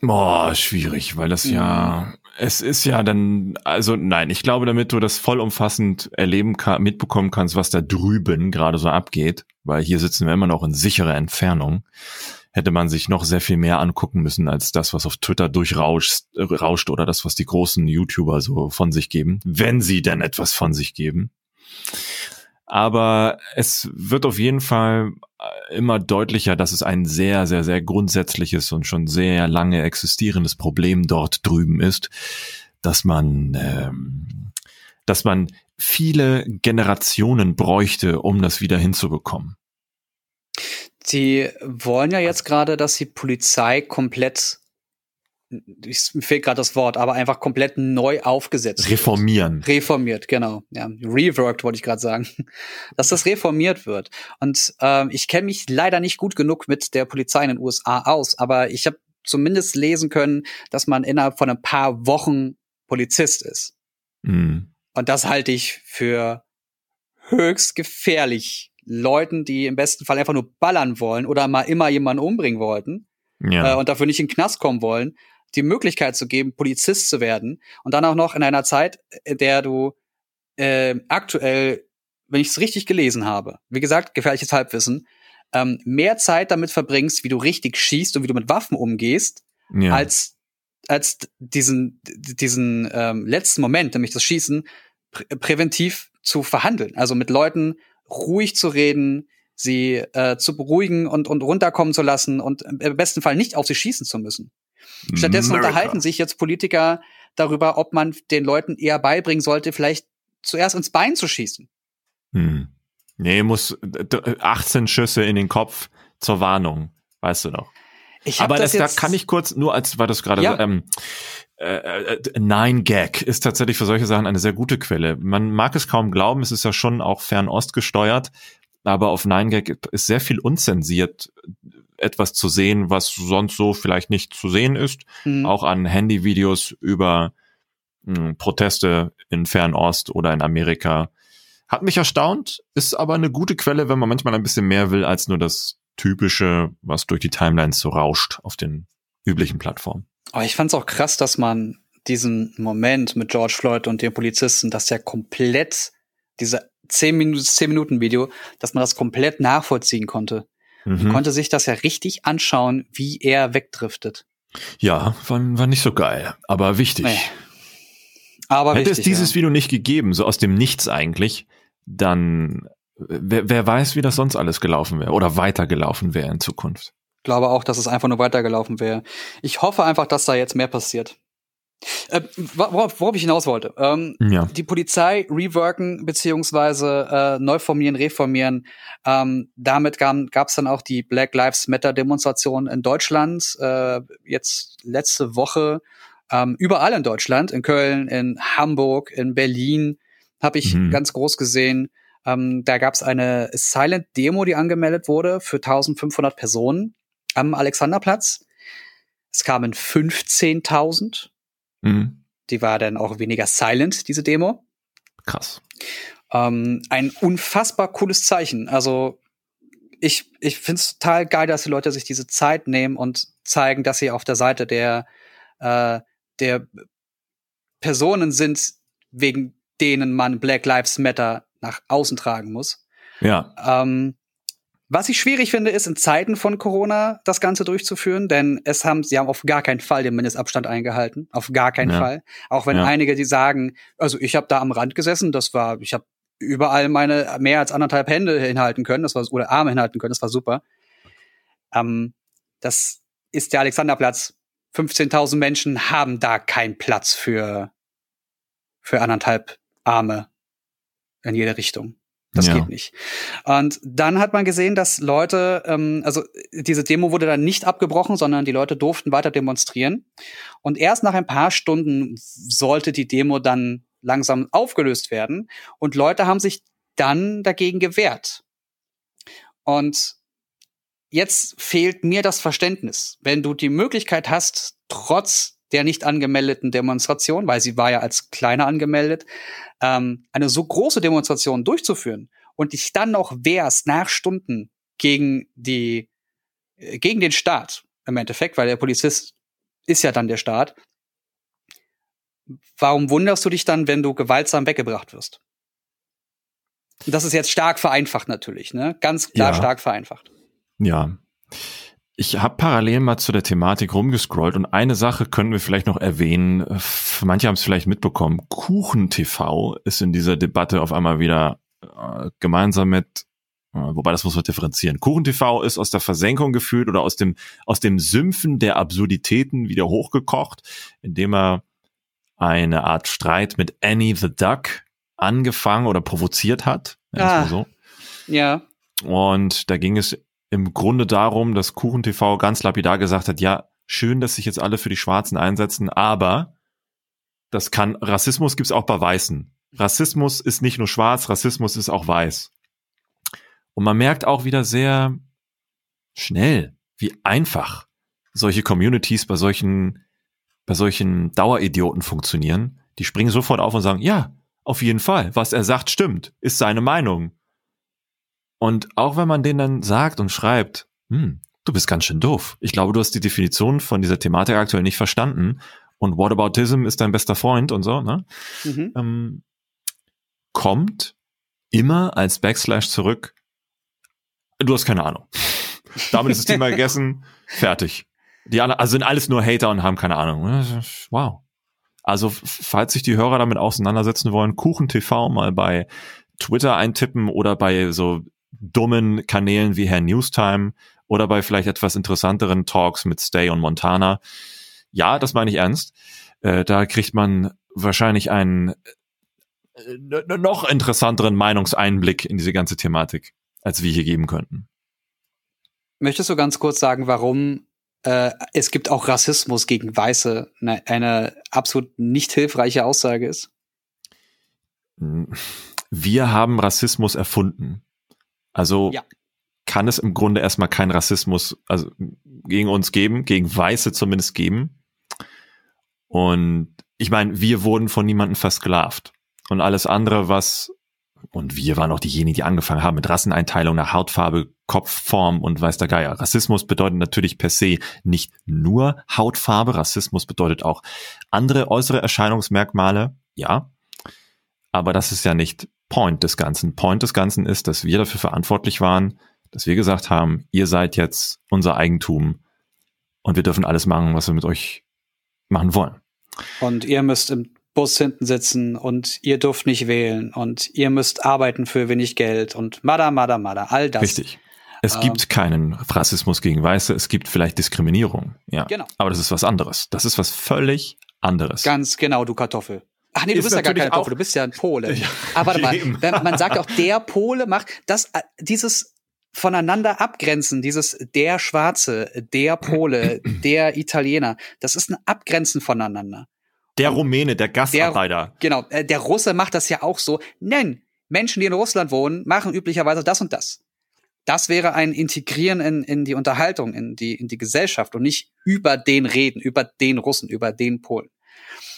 Boah, schwierig, weil das ja, es ist ja dann, also nein, ich glaube, damit du das vollumfassend erleben kann, mitbekommen kannst, was da drüben gerade so abgeht, weil hier sitzen wir immer noch in sicherer Entfernung, hätte man sich noch sehr viel mehr angucken müssen als das, was auf Twitter durchrauscht rauscht oder das, was die großen YouTuber so von sich geben, wenn sie denn etwas von sich geben. Aber es wird auf jeden Fall äh, immer deutlicher, dass es ein sehr, sehr, sehr grundsätzliches und schon sehr lange existierendes Problem dort drüben ist, dass man, ähm, dass man viele Generationen bräuchte, um das wieder hinzubekommen. Sie wollen ja jetzt gerade, dass die Polizei komplett, ich, mir fehlt gerade das Wort, aber einfach komplett neu aufgesetzt Reformieren. Wird. Reformiert, genau. Ja, reworked wollte ich gerade sagen. Dass das reformiert wird. Und ähm, ich kenne mich leider nicht gut genug mit der Polizei in den USA aus, aber ich habe zumindest lesen können, dass man innerhalb von ein paar Wochen Polizist ist. Mhm. Und das halte ich für höchst gefährlich Leuten, die im besten Fall einfach nur ballern wollen oder mal immer jemanden umbringen wollten ja. äh, und dafür nicht in den Knast kommen wollen, die Möglichkeit zu geben, Polizist zu werden und dann auch noch in einer Zeit, in der du äh, aktuell, wenn ich es richtig gelesen habe, wie gesagt, gefährliches Halbwissen, ähm, mehr Zeit damit verbringst, wie du richtig schießt und wie du mit Waffen umgehst, ja. als als diesen diesen ähm, letzten Moment, nämlich das Schießen, prä präventiv zu verhandeln. Also mit Leuten ruhig zu reden, sie äh, zu beruhigen und, und runterkommen zu lassen und im besten Fall nicht auf sie schießen zu müssen. Stattdessen America. unterhalten sich jetzt Politiker darüber, ob man den Leuten eher beibringen sollte, vielleicht zuerst ins Bein zu schießen. Hm. Nee, muss 18 Schüsse in den Kopf zur Warnung, weißt du noch. Aber das, das da kann ich kurz, nur als war das gerade ja. ähm, äh, äh, Nine Gag ist tatsächlich für solche Sachen eine sehr gute Quelle. Man mag es kaum glauben, es ist ja schon auch Fernost gesteuert, aber auf Nine Gag ist sehr viel unzensiert etwas zu sehen, was sonst so vielleicht nicht zu sehen ist. Mhm. Auch an Handyvideos über mh, hm, Proteste in Fernost oder in Amerika. Hat mich erstaunt, ist aber eine gute Quelle, wenn man manchmal ein bisschen mehr will als nur das typische, was durch die Timelines so rauscht auf den üblichen Plattformen. Aber ich fand es auch krass, dass man diesen Moment mit George Floyd und den Polizisten, dass der komplett diese 10 Minuten, 10 Minuten Video, dass man das komplett nachvollziehen konnte. Mhm. Man konnte sich das ja richtig anschauen, wie er wegdriftet. Ja, war, war nicht so geil, aber wichtig. Nee. Aber Hätte wichtig, es dieses ja. Video nicht gegeben, so aus dem Nichts eigentlich, dann wer, wer weiß, wie das sonst alles gelaufen wäre oder weitergelaufen wäre in Zukunft. Ich glaube auch, dass es einfach nur weitergelaufen wäre. Ich hoffe einfach, dass da jetzt mehr passiert. Äh, worauf, worauf ich hinaus wollte. Ähm, ja. Die Polizei reworken beziehungsweise äh, neu formieren, reformieren. Ähm, damit gab es dann auch die Black Lives Matter Demonstration in Deutschland. Äh, jetzt letzte Woche ähm, überall in Deutschland, in Köln, in Hamburg, in Berlin habe ich mhm. ganz groß gesehen. Ähm, da gab es eine Silent Demo, die angemeldet wurde für 1500 Personen am Alexanderplatz. Es kamen 15.000 Mhm. Die war dann auch weniger silent, diese Demo. Krass. Ähm, ein unfassbar cooles Zeichen. Also ich, ich finde es total geil, dass die Leute sich diese Zeit nehmen und zeigen, dass sie auf der Seite der, äh, der Personen sind, wegen denen man Black Lives Matter nach außen tragen muss. Ja. Ähm, was ich schwierig finde, ist in Zeiten von Corona das Ganze durchzuführen, denn es haben, sie haben auf gar keinen Fall den Mindestabstand eingehalten, auf gar keinen ja. Fall. Auch wenn ja. einige, die sagen, also ich habe da am Rand gesessen, das war, ich habe überall meine mehr als anderthalb Hände hinhalten können, das war oder Arme hinhalten können, das war super. Ähm, das ist der Alexanderplatz. 15.000 Menschen haben da keinen Platz für für anderthalb Arme in jede Richtung. Das ja. geht nicht. Und dann hat man gesehen, dass Leute, ähm, also diese Demo wurde dann nicht abgebrochen, sondern die Leute durften weiter demonstrieren. Und erst nach ein paar Stunden sollte die Demo dann langsam aufgelöst werden. Und Leute haben sich dann dagegen gewehrt. Und jetzt fehlt mir das Verständnis. Wenn du die Möglichkeit hast, trotz der nicht angemeldeten Demonstration, weil sie war ja als kleiner angemeldet, ähm, eine so große Demonstration durchzuführen und dich dann noch wehrst nach Stunden gegen die, äh, gegen den Staat im Endeffekt, weil der Polizist ist ja dann der Staat. Warum wunderst du dich dann, wenn du gewaltsam weggebracht wirst? Das ist jetzt stark vereinfacht natürlich, ne? Ganz klar ja. stark vereinfacht. Ja. Ich habe parallel mal zu der Thematik rumgescrollt und eine Sache können wir vielleicht noch erwähnen. Manche haben es vielleicht mitbekommen. Kuchen TV ist in dieser Debatte auf einmal wieder äh, gemeinsam mit, äh, wobei das muss man differenzieren. Kuchen TV ist aus der Versenkung gefühlt oder aus dem aus dem Sümpfen der Absurditäten wieder hochgekocht, indem er eine Art Streit mit Annie the Duck angefangen oder provoziert hat. Ah, so. Ja. Und da ging es im Grunde darum, dass Kuchen TV ganz lapidar gesagt hat, ja, schön, dass sich jetzt alle für die Schwarzen einsetzen, aber das kann, Rassismus gibt's auch bei Weißen. Rassismus ist nicht nur schwarz, Rassismus ist auch weiß. Und man merkt auch wieder sehr schnell, wie einfach solche Communities bei solchen, bei solchen Daueridioten funktionieren. Die springen sofort auf und sagen, ja, auf jeden Fall, was er sagt, stimmt, ist seine Meinung. Und auch wenn man denen dann sagt und schreibt, hm, du bist ganz schön doof. Ich glaube, du hast die Definition von dieser Thematik aktuell nicht verstanden. Und Whataboutism ist dein bester Freund und so, ne? Mhm. Ähm, kommt immer als Backslash zurück. Du hast keine Ahnung. Damit ist das Thema gegessen. Fertig. Die anderen, also sind alles nur Hater und haben keine Ahnung. Wow. Also, falls sich die Hörer damit auseinandersetzen wollen, Kuchen TV mal bei Twitter eintippen oder bei so dummen Kanälen wie Herr Newstime oder bei vielleicht etwas interessanteren Talks mit Stay und Montana. Ja, das meine ich ernst. Äh, da kriegt man wahrscheinlich einen äh, noch interessanteren Meinungseinblick in diese ganze Thematik, als wir hier geben könnten. Möchtest du ganz kurz sagen, warum äh, es gibt auch Rassismus gegen Weiße eine, eine absolut nicht hilfreiche Aussage ist? Wir haben Rassismus erfunden. Also ja. kann es im Grunde erstmal keinen Rassismus also gegen uns geben, gegen Weiße zumindest geben. Und ich meine, wir wurden von niemandem versklavt. Und alles andere, was und wir waren auch diejenigen, die angefangen haben mit Rasseneinteilung nach Hautfarbe, Kopfform und weiß der Geier. Rassismus bedeutet natürlich per se nicht nur Hautfarbe. Rassismus bedeutet auch andere äußere Erscheinungsmerkmale. Ja. Aber das ist ja nicht Point des Ganzen. Point des Ganzen ist, dass wir dafür verantwortlich waren, dass wir gesagt haben, ihr seid jetzt unser Eigentum und wir dürfen alles machen, was wir mit euch machen wollen. Und ihr müsst im Bus hinten sitzen und ihr dürft nicht wählen und ihr müsst arbeiten für wenig Geld und mada, mada, mada, all das. Richtig. Es ähm, gibt keinen Rassismus gegen Weiße, es gibt vielleicht Diskriminierung, ja. Genau. Aber das ist was anderes. Das ist was völlig anderes. Ganz genau, du Kartoffel. Ach nee, du ist bist ja gar kein Kartoffel, du bist ja ein Pole. Ja, Aber warte mal, man sagt auch, der Pole macht das, äh, dieses voneinander abgrenzen, dieses der Schwarze, der Pole, der Italiener, das ist ein Abgrenzen voneinander. Der Rumäne, der Gastarbeiter. Der, genau, äh, der Russe macht das ja auch so. Nein, Menschen, die in Russland wohnen, machen üblicherweise das und das. Das wäre ein Integrieren in, in die Unterhaltung, in die, in die Gesellschaft und nicht über den reden, über den Russen, über den Polen.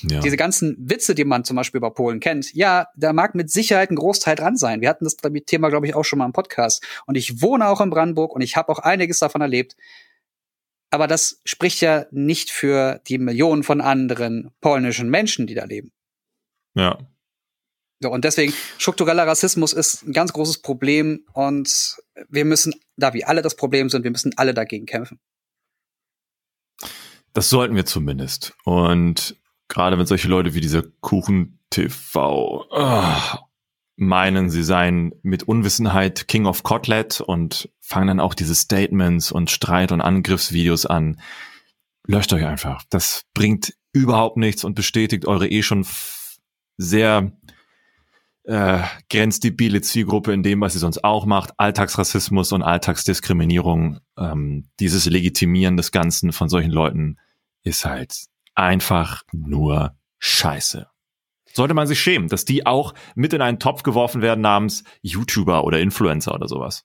Ja. Diese ganzen Witze, die man zum Beispiel über Polen kennt, ja, da mag mit Sicherheit ein Großteil dran sein. Wir hatten das Thema, glaube ich, auch schon mal im Podcast. Und ich wohne auch in Brandenburg und ich habe auch einiges davon erlebt. Aber das spricht ja nicht für die Millionen von anderen polnischen Menschen, die da leben. Ja. So, und deswegen, struktureller Rassismus ist ein ganz großes Problem und wir müssen, da wir alle das Problem sind, wir müssen alle dagegen kämpfen. Das sollten wir zumindest. Und gerade wenn solche Leute wie dieser Kuchen TV oh, ah, meinen, sie seien mit Unwissenheit King of Kotlet und fangen dann auch diese Statements und Streit- und Angriffsvideos an. Löscht euch einfach. Das bringt überhaupt nichts und bestätigt eure eh schon sehr äh, grenzdebile Zielgruppe in dem, was sie sonst auch macht. Alltagsrassismus und Alltagsdiskriminierung. Ähm, dieses Legitimieren des Ganzen von solchen Leuten ist halt einfach nur Scheiße. Sollte man sich schämen, dass die auch mit in einen Topf geworfen werden namens YouTuber oder Influencer oder sowas.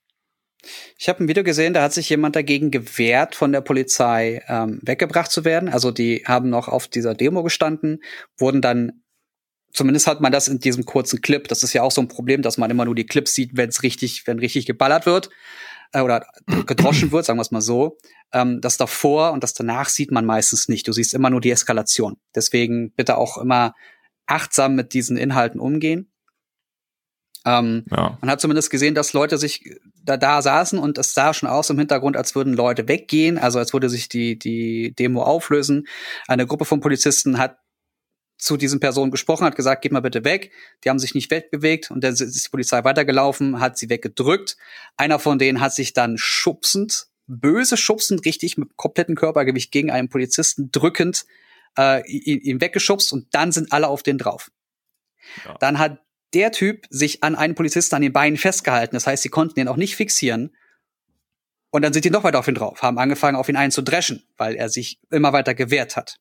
Ich habe ein Video gesehen, da hat sich jemand dagegen gewehrt, von der Polizei ähm, weggebracht zu werden. Also die haben noch auf dieser Demo gestanden, wurden dann, zumindest hat man das in diesem kurzen Clip, das ist ja auch so ein Problem, dass man immer nur die Clips sieht, wenn es richtig, wenn richtig geballert wird äh, oder gedroschen wird, sagen wir es mal so. Ähm, das davor und das danach sieht man meistens nicht. Du siehst immer nur die Eskalation. Deswegen bitte auch immer achtsam mit diesen Inhalten umgehen. Ähm, ja. Man hat zumindest gesehen, dass Leute sich da, da saßen und es sah schon aus im Hintergrund, als würden Leute weggehen, also als würde sich die, die Demo auflösen. Eine Gruppe von Polizisten hat zu diesen Personen gesprochen, hat gesagt, geht mal bitte weg. Die haben sich nicht wegbewegt und dann ist die Polizei weitergelaufen, hat sie weggedrückt. Einer von denen hat sich dann schubsend, böse schubsend, richtig mit komplettem Körpergewicht gegen einen Polizisten drückend äh, ihn, ihn weggeschubst und dann sind alle auf den drauf. Ja. Dann hat der Typ sich an einen Polizisten an den Beinen festgehalten. Das heißt, sie konnten ihn auch nicht fixieren. Und dann sind die noch weiter auf ihn drauf, haben angefangen, auf ihn einzudreschen, weil er sich immer weiter gewehrt hat.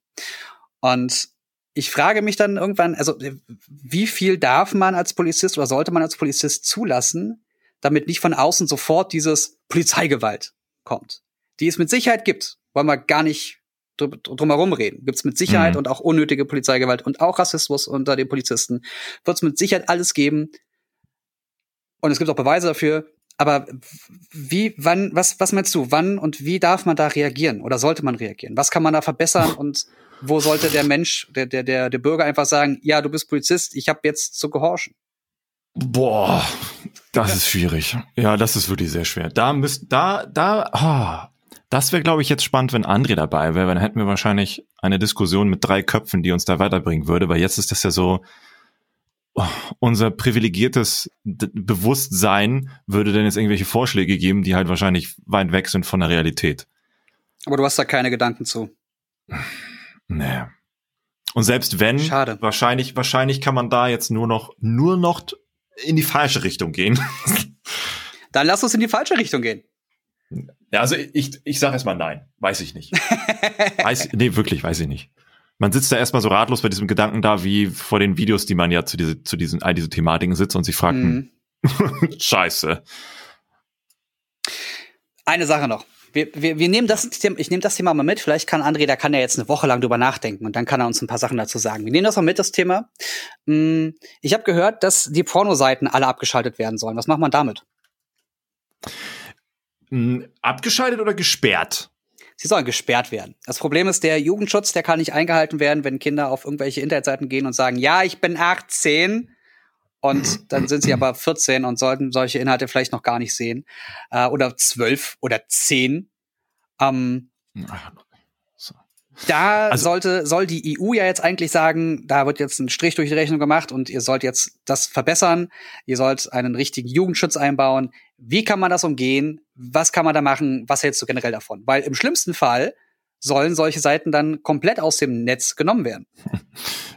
Und ich frage mich dann irgendwann, also wie viel darf man als Polizist oder sollte man als Polizist zulassen, damit nicht von außen sofort dieses Polizeigewalt kommt, die es mit Sicherheit gibt, wollen wir gar nicht drum herum reden. Gibt es mit Sicherheit mhm. und auch unnötige Polizeigewalt und auch Rassismus unter den Polizisten. Wird es mit Sicherheit alles geben. Und es gibt auch Beweise dafür. Aber wie, wann, was, was meinst du, wann und wie darf man da reagieren? Oder sollte man reagieren? Was kann man da verbessern und wo sollte der Mensch, der, der, der, der Bürger einfach sagen, ja, du bist Polizist, ich habe jetzt zu gehorchen? Boah, das ist schwierig. Ja, das ist wirklich sehr schwer. Da müsst, da, da, oh, das wäre, glaube ich, jetzt spannend, wenn André dabei wäre, weil dann hätten wir wahrscheinlich eine Diskussion mit drei Köpfen, die uns da weiterbringen würde, weil jetzt ist das ja so, oh, unser privilegiertes Bewusstsein würde denn jetzt irgendwelche Vorschläge geben, die halt wahrscheinlich weit weg sind von der Realität. Aber du hast da keine Gedanken zu. Nee. Und selbst wenn, Schade. wahrscheinlich, wahrscheinlich kann man da jetzt nur noch, nur noch in die falsche Richtung gehen. Dann lass uns in die falsche Richtung gehen. Ja, also ich, ich sag erstmal nein. Weiß ich nicht. weiß, nee, wirklich, weiß ich nicht. Man sitzt da erstmal so ratlos bei diesem Gedanken da, wie vor den Videos, die man ja zu, diese, zu diesen, all diese Thematiken sitzt und sich fragt, mhm. scheiße. Eine Sache noch wir, wir, wir nehmen das Thema, ich nehme das Thema mal mit. Vielleicht kann André, da kann er jetzt eine Woche lang drüber nachdenken und dann kann er uns ein paar Sachen dazu sagen. Wir nehmen das mal mit, das Thema. Hm, ich habe gehört, dass die Pornoseiten alle abgeschaltet werden sollen. Was macht man damit? Hm, abgeschaltet oder gesperrt? Sie sollen gesperrt werden. Das Problem ist, der Jugendschutz, der kann nicht eingehalten werden, wenn Kinder auf irgendwelche Internetseiten gehen und sagen, ja, ich bin 18 und dann sind sie aber 14 und sollten solche Inhalte vielleicht noch gar nicht sehen. Äh, oder 12 oder 10. Ähm, da also, sollte, soll die EU ja jetzt eigentlich sagen, da wird jetzt ein Strich durch die Rechnung gemacht und ihr sollt jetzt das verbessern. Ihr sollt einen richtigen Jugendschutz einbauen. Wie kann man das umgehen? Was kann man da machen? Was hältst du generell davon? Weil im schlimmsten Fall sollen solche Seiten dann komplett aus dem Netz genommen werden.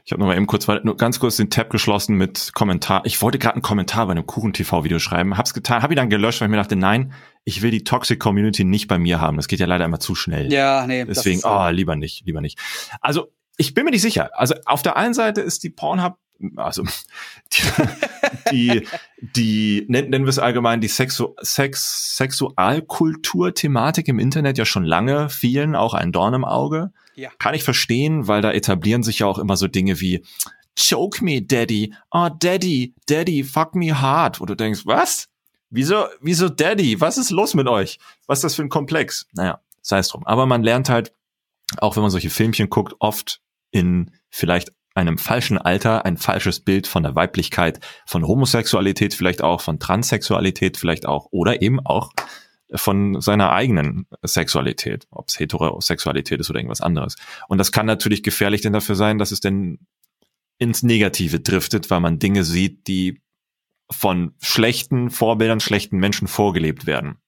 Ich habe noch mal eben kurz, nur ganz kurz den Tab geschlossen mit Kommentar. Ich wollte gerade einen Kommentar bei einem Kuchen-TV-Video schreiben, hab's getan, habe ihn dann gelöscht, weil ich mir dachte, nein, ich will die Toxic Community nicht bei mir haben. Das geht ja leider immer zu schnell. Ja, nee. Deswegen, oh, lieber nicht, lieber nicht. Also, ich bin mir nicht sicher. Also, auf der einen Seite ist die Pornhub also die, die, die nennen, wir es allgemein, die Sexu Sex, Sexualkultur-Thematik im Internet ja schon lange vielen auch ein Dorn im Auge. Ja. Kann ich verstehen, weil da etablieren sich ja auch immer so Dinge wie Choke me, Daddy. Oh, Daddy, Daddy, fuck me hard. Wo du denkst, was? Wieso, wieso Daddy? Was ist los mit euch? Was ist das für ein Komplex? Naja, sei es drum. Aber man lernt halt, auch wenn man solche Filmchen guckt, oft in vielleicht einem falschen Alter ein falsches Bild von der Weiblichkeit, von Homosexualität, vielleicht auch von Transsexualität, vielleicht auch oder eben auch von seiner eigenen Sexualität, ob es Heterosexualität ist oder irgendwas anderes. Und das kann natürlich gefährlich denn dafür sein, dass es denn ins Negative driftet, weil man Dinge sieht, die von schlechten Vorbildern, schlechten Menschen vorgelebt werden.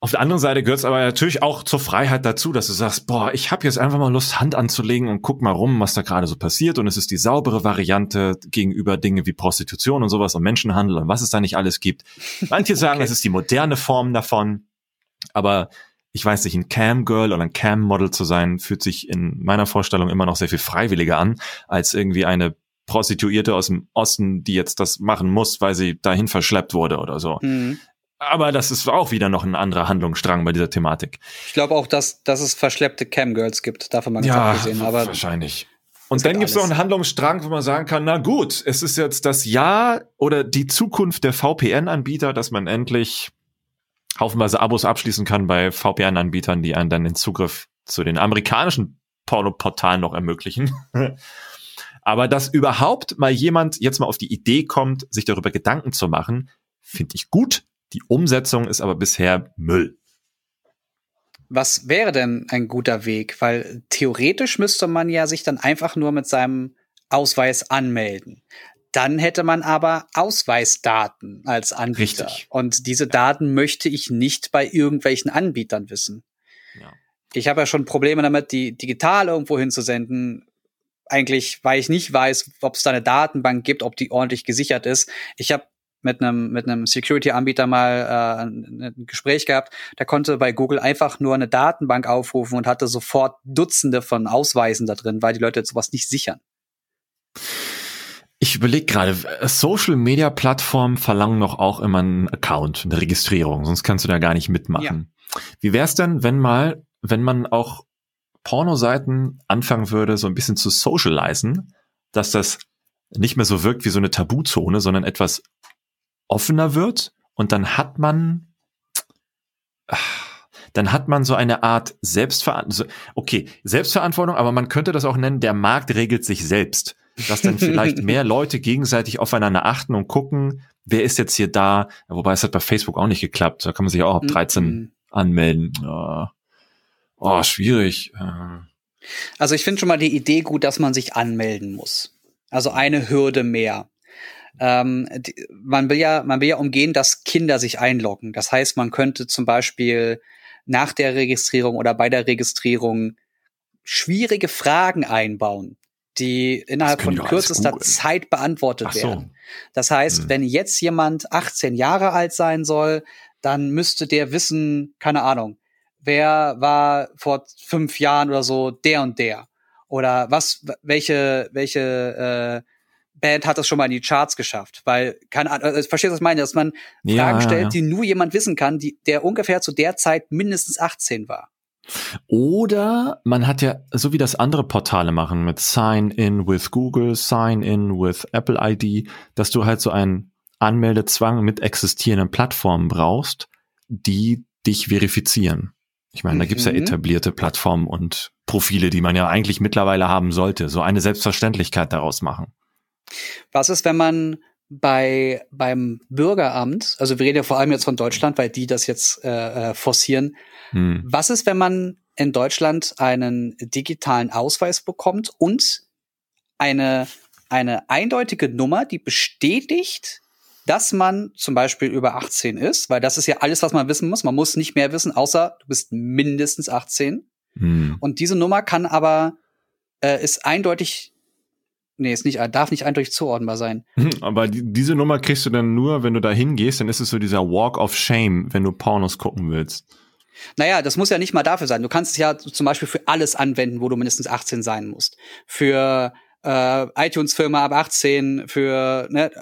Auf der anderen Seite gehört es aber natürlich auch zur Freiheit dazu, dass du sagst, boah, ich habe jetzt einfach mal Lust, Hand anzulegen und guck mal rum, was da gerade so passiert. Und es ist die saubere Variante gegenüber Dinge wie Prostitution und sowas und Menschenhandel und was es da nicht alles gibt. Manche sagen, es ist die moderne Form davon. Aber ich weiß nicht, ein Cam-Girl oder ein Cam-Model zu sein, fühlt sich in meiner Vorstellung immer noch sehr viel freiwilliger an, als irgendwie eine Prostituierte aus dem Osten, die jetzt das machen muss, weil sie dahin verschleppt wurde oder so. Mhm. Aber das ist auch wieder noch ein anderer Handlungsstrang bei dieser Thematik. Ich glaube auch, dass, dass es verschleppte Camgirls gibt, davon mal ja, abgesehen. Aber wahrscheinlich. Und dann gibt es noch einen Handlungsstrang, wo man sagen kann, na gut, es ist jetzt das Jahr oder die Zukunft der VPN-Anbieter, dass man endlich haufenweise Abos abschließen kann bei VPN-Anbietern, die einen dann den Zugriff zu den amerikanischen Pornoportalen noch ermöglichen. Aber dass überhaupt mal jemand jetzt mal auf die Idee kommt, sich darüber Gedanken zu machen, finde ich gut. Die Umsetzung ist aber bisher Müll. Was wäre denn ein guter Weg? Weil theoretisch müsste man ja sich dann einfach nur mit seinem Ausweis anmelden. Dann hätte man aber Ausweisdaten als Anbieter. Richtig. Und diese Daten möchte ich nicht bei irgendwelchen Anbietern wissen. Ja. Ich habe ja schon Probleme damit, die digital irgendwo hinzusenden. Eigentlich, weil ich nicht weiß, ob es da eine Datenbank gibt, ob die ordentlich gesichert ist. Ich habe mit einem mit einem Security-Anbieter mal äh, ein, Gespräch gehabt. Der konnte bei Google einfach nur eine Datenbank aufrufen und hatte sofort Dutzende von Ausweisen da drin, weil die Leute sowas nicht sichern. Ich überlege gerade, Social Media Plattformen verlangen noch auch immer einen Account, eine Registrierung, sonst kannst du da gar nicht mitmachen. Ja. Wie wär's denn, wenn mal, wenn man auch Pornoseiten anfangen würde, so ein bisschen zu socialisen, dass das nicht mehr so wirkt wie so eine Tabuzone, sondern etwas offener wird und dann hat man, dann hat man so eine Art Selbstverantwortung, okay, Selbstverantwortung, aber man könnte das auch nennen, der Markt regelt sich selbst. Dass dann vielleicht mehr Leute gegenseitig aufeinander achten und gucken, wer ist jetzt hier da, wobei es hat bei Facebook auch nicht geklappt, da kann man sich auch ab 13 mhm. anmelden. Oh, oh schwierig. Also ich finde schon mal die Idee gut, dass man sich anmelden muss. Also eine Hürde mehr. Ähm, die, man will ja, man will ja umgehen, dass Kinder sich einloggen. Das heißt, man könnte zum Beispiel nach der Registrierung oder bei der Registrierung schwierige Fragen einbauen, die innerhalb von kürzester Zeit beantwortet so. werden. Das heißt, hm. wenn jetzt jemand 18 Jahre alt sein soll, dann müsste der wissen, keine Ahnung, wer war vor fünf Jahren oder so der und der oder was, welche, welche äh, Band hat das schon mal in die Charts geschafft, weil keine Ahnung, äh, verstehst du, was ich meine, dass man ja, Fragen stellt, ja. die nur jemand wissen kann, die, der ungefähr zu der Zeit mindestens 18 war. Oder man hat ja, so wie das andere Portale machen, mit Sign in with Google, Sign in with Apple ID, dass du halt so einen Anmeldezwang mit existierenden Plattformen brauchst, die dich verifizieren. Ich meine, da gibt's ja mhm. etablierte Plattformen und Profile, die man ja eigentlich mittlerweile haben sollte. So eine Selbstverständlichkeit daraus machen. Was ist, wenn man bei beim Bürgeramt, also wir reden ja vor allem jetzt von Deutschland, weil die das jetzt äh, äh, forcieren. Hm. Was ist, wenn man in Deutschland einen digitalen Ausweis bekommt und eine eine eindeutige Nummer, die bestätigt, dass man zum Beispiel über 18 ist, weil das ist ja alles, was man wissen muss. Man muss nicht mehr wissen, außer du bist mindestens 18. Hm. Und diese Nummer kann aber äh, ist eindeutig Nee, ist nicht, darf nicht eindeutig zuordnbar sein. Hm, aber die, diese Nummer kriegst du dann nur, wenn du da hingehst, dann ist es so dieser Walk of Shame, wenn du Pornos gucken willst. Naja, das muss ja nicht mal dafür sein. Du kannst es ja zum Beispiel für alles anwenden, wo du mindestens 18 sein musst. Für äh, iTunes-Firma ab 18, für ne,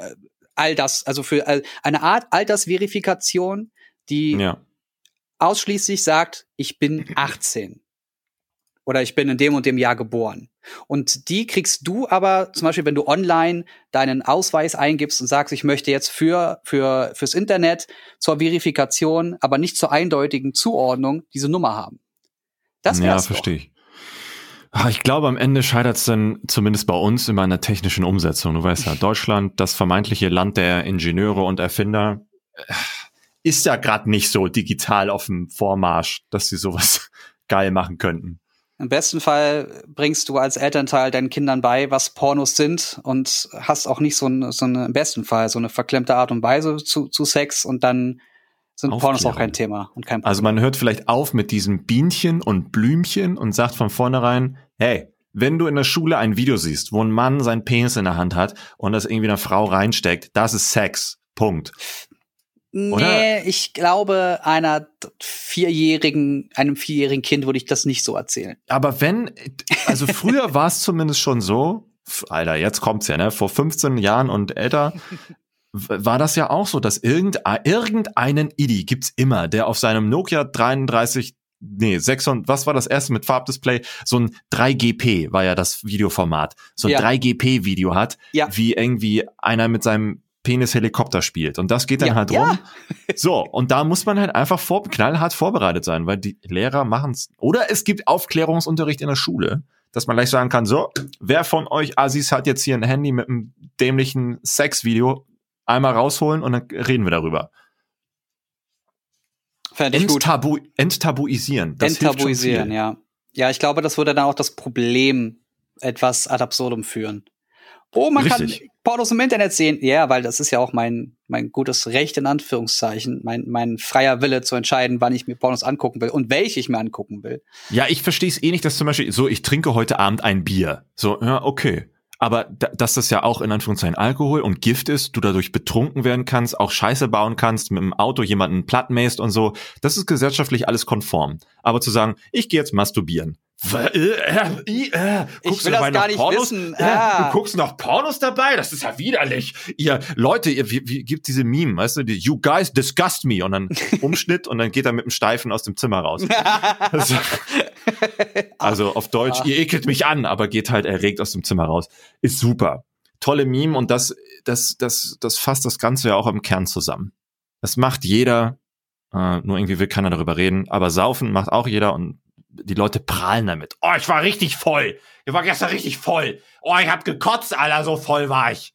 all das, also für äh, eine Art Altersverifikation, die ja. ausschließlich sagt, ich bin 18 oder ich bin in dem und dem Jahr geboren. Und die kriegst du aber zum Beispiel, wenn du online deinen Ausweis eingibst und sagst, ich möchte jetzt für, für, fürs Internet zur Verifikation, aber nicht zur eindeutigen Zuordnung diese Nummer haben. Das Ja, verstehe ich. Ah, ich glaube, am Ende scheitert es dann zumindest bei uns immer an der technischen Umsetzung. Du weißt ja, Deutschland, das vermeintliche Land der Ingenieure und Erfinder, äh, ist ja gerade nicht so digital auf dem Vormarsch, dass sie sowas geil machen könnten. Im besten Fall bringst du als Elternteil deinen Kindern bei, was Pornos sind und hast auch nicht so, eine, so eine, im besten Fall so eine verklemmte Art und Weise zu, zu Sex und dann sind Pornos auch kein Thema und kein Problem. Also man hört vielleicht auf mit diesen Bienchen und Blümchen und sagt von vornherein, hey, wenn du in der Schule ein Video siehst, wo ein Mann seinen Penis in der Hand hat und das irgendwie eine Frau reinsteckt, das ist Sex. Punkt. Oder? Nee, ich glaube, einer vierjährigen, einem vierjährigen Kind würde ich das nicht so erzählen. Aber wenn, also früher war es zumindest schon so, Alter, jetzt kommt's ja, ne? Vor 15 Jahren und älter war das ja auch so, dass irgendein, irgendeinen Idi gibt's immer, der auf seinem Nokia 33 nee, 6 und was war das erste mit Farbdisplay? So ein 3GP war ja das Videoformat. So ein ja. 3GP-Video hat, ja. wie irgendwie einer mit seinem Penis Helikopter spielt. Und das geht dann ja, halt rum. Ja. so, und da muss man halt einfach vor, knallhart vorbereitet sein, weil die Lehrer machen's. Oder es gibt Aufklärungsunterricht in der Schule, dass man gleich sagen kann, so, wer von euch Assis hat jetzt hier ein Handy mit einem dämlichen Sexvideo, einmal rausholen und dann reden wir darüber. Fände ich Enttabu gut. Enttabuisieren. Das Enttabuisieren, ja. Ja, ich glaube, das würde dann auch das Problem etwas ad absurdum führen. Oh, man Richtig. kann Pornos im Internet sehen. Ja, weil das ist ja auch mein, mein gutes Recht in Anführungszeichen, mein, mein freier Wille zu entscheiden, wann ich mir Pornos angucken will und welche ich mir angucken will. Ja, ich verstehe es eh nicht, dass zum Beispiel so, ich trinke heute Abend ein Bier. So, ja, okay. Aber dass das ja auch in Anführungszeichen Alkohol und Gift ist, du dadurch betrunken werden kannst, auch Scheiße bauen kannst, mit dem Auto jemanden plattmäst und so, das ist gesellschaftlich alles konform. Aber zu sagen, ich gehe jetzt masturbieren, ich will das gar nicht Pornos? wissen. Ah. Du guckst noch Pornos dabei? Das ist ja widerlich. Ihr Leute, ihr wie, wie, gibt diese Meme, weißt du, die You guys disgust me und dann Umschnitt und dann geht er mit dem Steifen aus dem Zimmer raus. also auf Deutsch, ihr ekelt mich an, aber geht halt erregt aus dem Zimmer raus. Ist super. Tolle Meme und das das das das fasst das ganze ja auch im Kern zusammen. Das macht jeder, äh, nur irgendwie will keiner darüber reden, aber saufen macht auch jeder und die Leute prahlen damit. Oh, ich war richtig voll. Ich war gestern richtig voll. Oh, ich hab gekotzt, Alter, so voll war ich.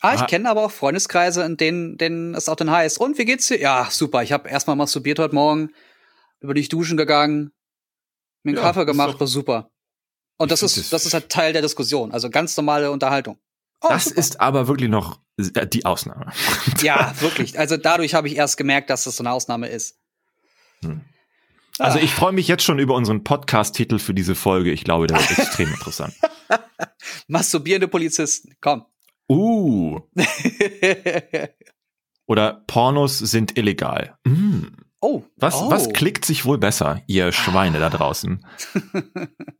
Ah, ich kenne aber auch Freundeskreise, in denen, denen es auch dann heißt. Und wie geht's dir? Ja, super. Ich habe erstmal masturbiert heute Morgen, über dich duschen gegangen, mir einen ja, Kaffee gemacht, war super. Und das ist, das, das ist halt Teil der Diskussion. Also ganz normale Unterhaltung. Oh, das super. ist aber wirklich noch die Ausnahme. Ja, wirklich. Also dadurch habe ich erst gemerkt, dass das so eine Ausnahme ist. Hm. Also ich freue mich jetzt schon über unseren Podcast-Titel für diese Folge. Ich glaube, der wird extrem interessant. Masturbierende Polizisten, komm. Uh. Oder Pornos sind illegal. Mm. Oh. Was, oh. was klickt sich wohl besser, ihr Schweine da draußen?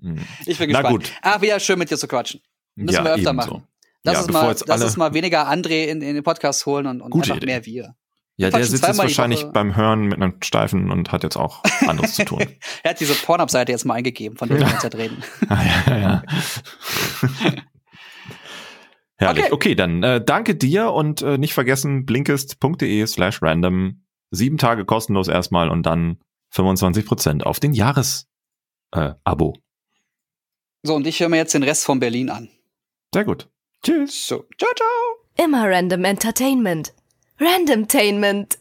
Hm. Ich bin gespannt. Na gut. Ach, wieder schön mit dir zu quatschen. Müssen ja, wir öfter machen. So. Lass, ja, uns mal, lass uns mal weniger André in, in den Podcast holen und, und einfach Idee. mehr wir. Ja, der sitzt jetzt wahrscheinlich beim Hören mit einem Steifen und hat jetzt auch anderes zu tun. er hat diese Pornhub-Seite jetzt mal eingegeben, von der wir jetzt reden. ah, ja, ja. Herrlich. Okay, okay dann äh, danke dir und äh, nicht vergessen blinkist.de slash random. Sieben Tage kostenlos erstmal und dann 25 Prozent auf den Jahres-Abo. Äh, so, und ich höre mir jetzt den Rest von Berlin an. Sehr gut. Tschüss. So, ciao, ciao. Immer Random Entertainment. Randomtainment.